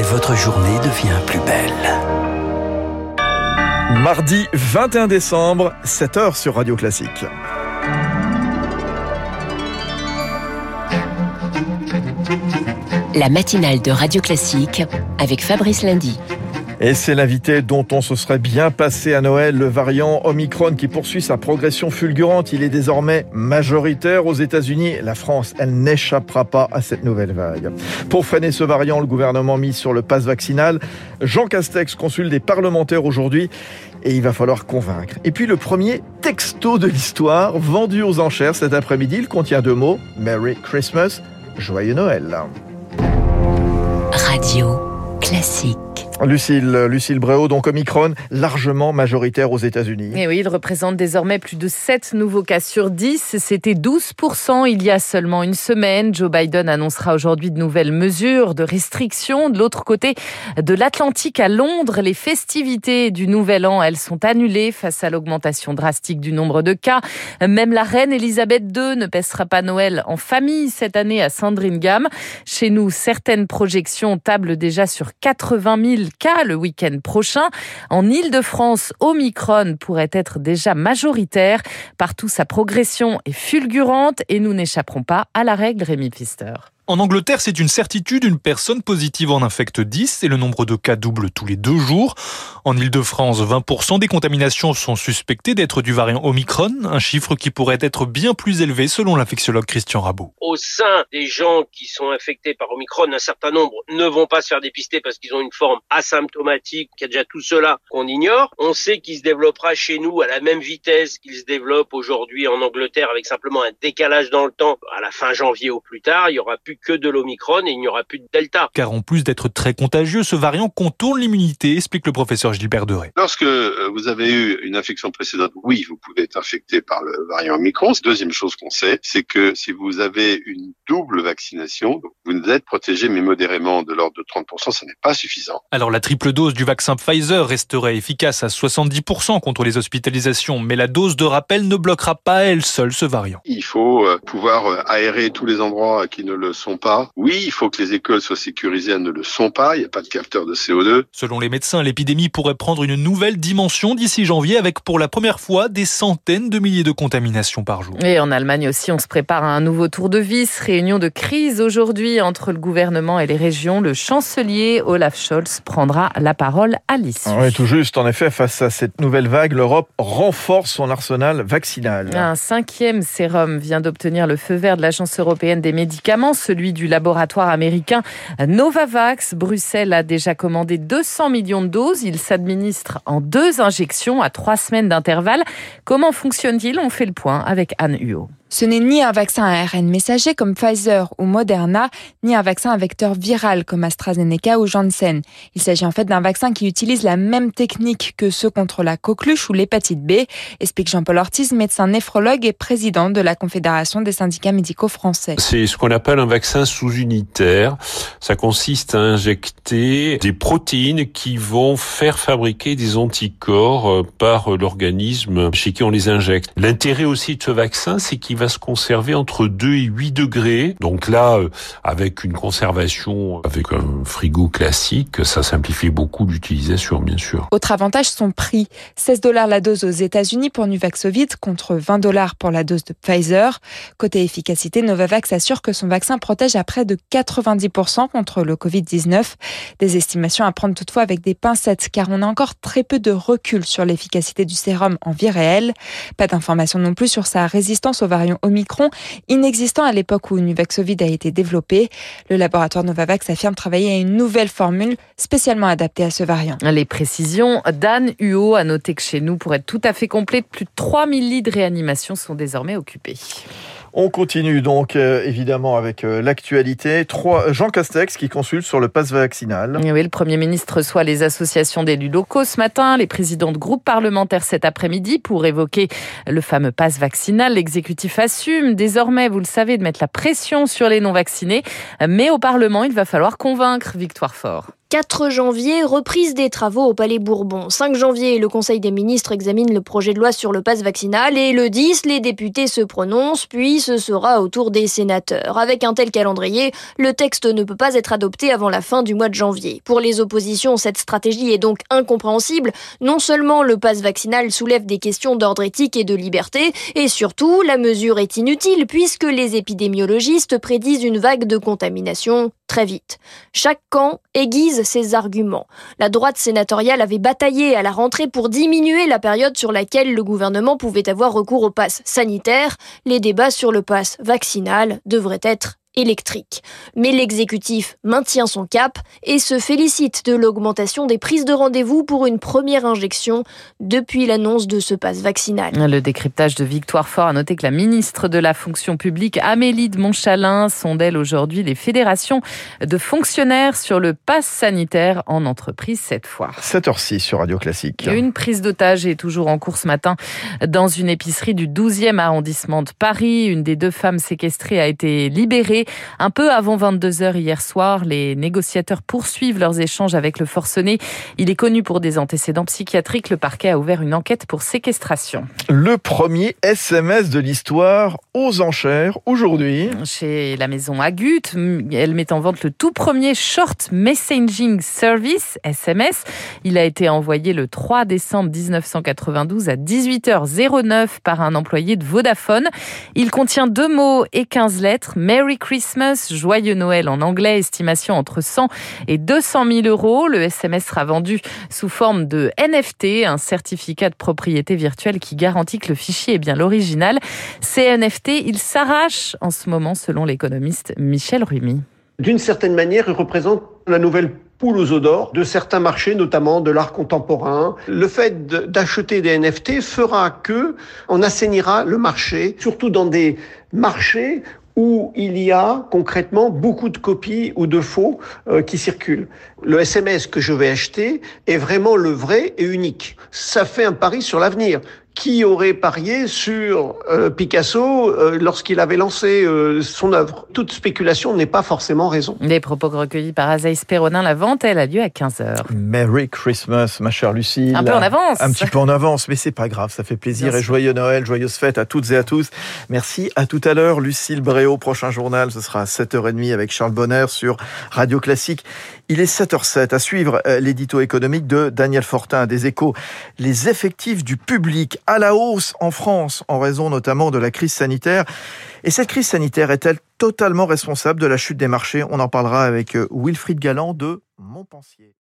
et votre journée devient plus belle. Mardi 21 décembre, 7h sur Radio Classique. La matinale de Radio Classique avec Fabrice Lundy. Et c'est l'invité dont on se serait bien passé à Noël, le variant Omicron qui poursuit sa progression fulgurante. Il est désormais majoritaire aux États-Unis. La France, elle n'échappera pas à cette nouvelle vague. Pour freiner ce variant, le gouvernement mise sur le pass vaccinal. Jean Castex consulte des parlementaires aujourd'hui et il va falloir convaincre. Et puis le premier texto de l'histoire, vendu aux enchères cet après-midi, il contient deux mots, Merry Christmas, Joyeux Noël. Radio Classique. Lucille, Lucille Bréau, donc Omicron, largement majoritaire aux États-Unis. Et oui, il représente désormais plus de 7 nouveaux cas sur 10. C'était 12% il y a seulement une semaine. Joe Biden annoncera aujourd'hui de nouvelles mesures de restriction. De l'autre côté de l'Atlantique à Londres, les festivités du Nouvel An, elles sont annulées face à l'augmentation drastique du nombre de cas. Même la reine Elisabeth II ne pèsera pas Noël en famille cette année à Sandringham. Chez nous, certaines projections tablent déjà sur 80 000 cas le week-end prochain. En Ile-de-France, Omicron pourrait être déjà majoritaire. Partout, sa progression est fulgurante et nous n'échapperons pas à la règle Rémi Pfister. En Angleterre, c'est une certitude, une personne positive en infecte 10 et le nombre de cas double tous les deux jours. En Ile-de-France, 20% des contaminations sont suspectées d'être du variant Omicron, un chiffre qui pourrait être bien plus élevé selon l'infectiologue Christian Rabot. Au sein des gens qui sont infectés par Omicron, un certain nombre ne vont pas se faire dépister parce qu'ils ont une forme asymptomatique, qu'il y a déjà tout cela qu'on ignore. On sait qu'il se développera chez nous à la même vitesse qu'il se développe aujourd'hui en Angleterre avec simplement un décalage dans le temps à la fin janvier au plus tard. Il y aura plus que de l'Omicron et il n'y aura plus de Delta. Car en plus d'être très contagieux, ce variant contourne l'immunité, explique le professeur Gilbert Deré. Lorsque euh, vous avez eu une infection précédente, oui, vous pouvez être infecté par le variant Omicron. Deuxième chose qu'on sait, c'est que si vous avez une double vaccination, vous êtes protégé mais modérément de l'ordre de 30%, ce n'est pas suffisant. Alors la triple dose du vaccin Pfizer resterait efficace à 70% contre les hospitalisations, mais la dose de rappel ne bloquera pas elle seule ce variant. Il faut euh, pouvoir euh, aérer tous les endroits qui ne le sont pas. Oui, il faut que les écoles soient sécurisées, elles ne le sont pas. Il n'y a pas de capteur de CO2. Selon les médecins, l'épidémie pourrait prendre une nouvelle dimension d'ici janvier avec pour la première fois des centaines de milliers de contaminations par jour. Et en Allemagne aussi, on se prépare à un nouveau tour de vis. Réunion de crise aujourd'hui entre le gouvernement et les régions. Le chancelier Olaf Scholz prendra la parole à l'issue. Oui, tout juste. En effet, face à cette nouvelle vague, l'Europe renforce son arsenal vaccinal. Un cinquième sérum vient d'obtenir le feu vert de l'Agence européenne des médicaments, celui du laboratoire américain Novavax. Bruxelles a déjà commandé 200 millions de doses. Il s'administre en deux injections à trois semaines d'intervalle. Comment fonctionne-t-il? On fait le point avec Anne Huot. Ce n'est ni un vaccin à ARN messager comme Pfizer ou Moderna, ni un vaccin à vecteur viral comme AstraZeneca ou Janssen. Il s'agit en fait d'un vaccin qui utilise la même technique que ceux contre la coqueluche ou l'hépatite B, explique Jean-Paul Ortiz, médecin néphrologue et président de la Confédération des syndicats médicaux français. C'est ce qu'on appelle un vaccin sous-unitaire. Ça consiste à injecter des protéines qui vont faire fabriquer des anticorps euh, par l'organisme chez qui on les injecte. L'intérêt aussi de ce vaccin, c'est qu'il va se conserver entre 2 et 8 degrés. Donc là, euh, avec une conservation avec un frigo classique, ça simplifie beaucoup l'utilisation, bien sûr. Autre avantage, son prix. 16 dollars la dose aux États-Unis pour Nuvaxovid contre 20 dollars pour la dose de Pfizer. Côté efficacité, Novavax assure que son vaccin protège à près de 90% contre le Covid-19. Des estimations à prendre toutefois avec des pincettes car on a encore très peu de recul sur l'efficacité du sérum en vie réelle. Pas d'informations non plus sur sa résistance au Omicron, inexistant à l'époque où Nuvaxovid a été développé. Le laboratoire Novavax affirme travailler à une nouvelle formule spécialement adaptée à ce variant. Les précisions d'Anne Huot a noté que chez nous, pour être tout à fait complète, plus de 3000 lits de réanimation sont désormais occupés. On continue donc euh, évidemment avec euh, l'actualité. Trois Jean Castex qui consulte sur le pass vaccinal. Oui, le Premier ministre reçoit les associations d'élus locaux ce matin, les présidents de groupes parlementaires cet après-midi pour évoquer le fameux pass vaccinal. L'exécutif assume désormais, vous le savez, de mettre la pression sur les non-vaccinés. Mais au Parlement, il va falloir convaincre Victoire Fort. 4 janvier, reprise des travaux au Palais Bourbon. 5 janvier, le Conseil des ministres examine le projet de loi sur le passe vaccinal et le 10, les députés se prononcent, puis ce sera au tour des sénateurs. Avec un tel calendrier, le texte ne peut pas être adopté avant la fin du mois de janvier. Pour les oppositions, cette stratégie est donc incompréhensible. Non seulement le passe vaccinal soulève des questions d'ordre éthique et de liberté, et surtout, la mesure est inutile puisque les épidémiologistes prédisent une vague de contamination très vite. Chaque camp aiguise ses arguments. La droite sénatoriale avait bataillé à la rentrée pour diminuer la période sur laquelle le gouvernement pouvait avoir recours au pass sanitaire. Les débats sur le pass vaccinal devraient être électrique. Mais l'exécutif maintient son cap et se félicite de l'augmentation des prises de rendez-vous pour une première injection depuis l'annonce de ce passe vaccinal. Le décryptage de Victoire Fort a noté que la ministre de la fonction publique, Amélie de Montchalin, sondelle aujourd'hui les fédérations de fonctionnaires sur le pass sanitaire en entreprise cette fois. 7h06 sur Radio Classique. Une prise d'otage est toujours en cours ce matin dans une épicerie du 12e arrondissement de Paris. Une des deux femmes séquestrées a été libérée un peu avant 22 heures hier soir, les négociateurs poursuivent leurs échanges avec le forcené. Il est connu pour des antécédents psychiatriques. Le parquet a ouvert une enquête pour séquestration. Le premier SMS de l'histoire aux enchères aujourd'hui. Chez la maison Agut, elle met en vente le tout premier Short Messaging Service, SMS. Il a été envoyé le 3 décembre 1992 à 18h09 par un employé de Vodafone. Il contient deux mots et 15 lettres. Merry Christmas, joyeux Noël en anglais, estimation entre 100 et 200 000 euros. Le SMS sera vendu sous forme de NFT, un certificat de propriété virtuelle qui garantit que le fichier est bien l'original. Ces NFT, ils s'arrachent en ce moment selon l'économiste Michel Rumi. D'une certaine manière, ils représentent la nouvelle poule aux œufs d'or de certains marchés, notamment de l'art contemporain. Le fait d'acheter des NFT fera que on assainira le marché, surtout dans des marchés où il y a concrètement beaucoup de copies ou de faux euh, qui circulent. Le SMS que je vais acheter est vraiment le vrai et unique. Ça fait un pari sur l'avenir qui aurait parié sur euh, Picasso euh, lorsqu'il avait lancé euh, son œuvre Toute spéculation n'est pas forcément raison. Les propos recueillis par Azaïs Perronin, la vente, elle a lieu à 15h. Merry Christmas, ma chère Lucie. Un peu en avance. Un petit peu en avance, mais c'est pas grave, ça fait plaisir. Et joyeux Noël, joyeuse fête à toutes et à tous. Merci, à tout à l'heure. Lucille Bréau, prochain journal, ce sera à 7h30 avec Charles Bonner sur Radio Classique. Il est 7h07. À suivre l'édito économique de Daniel Fortin des Échos. Les effectifs du public à la hausse en France en raison notamment de la crise sanitaire. Et cette crise sanitaire est-elle totalement responsable de la chute des marchés? On en parlera avec Wilfried Galland de Montpensier.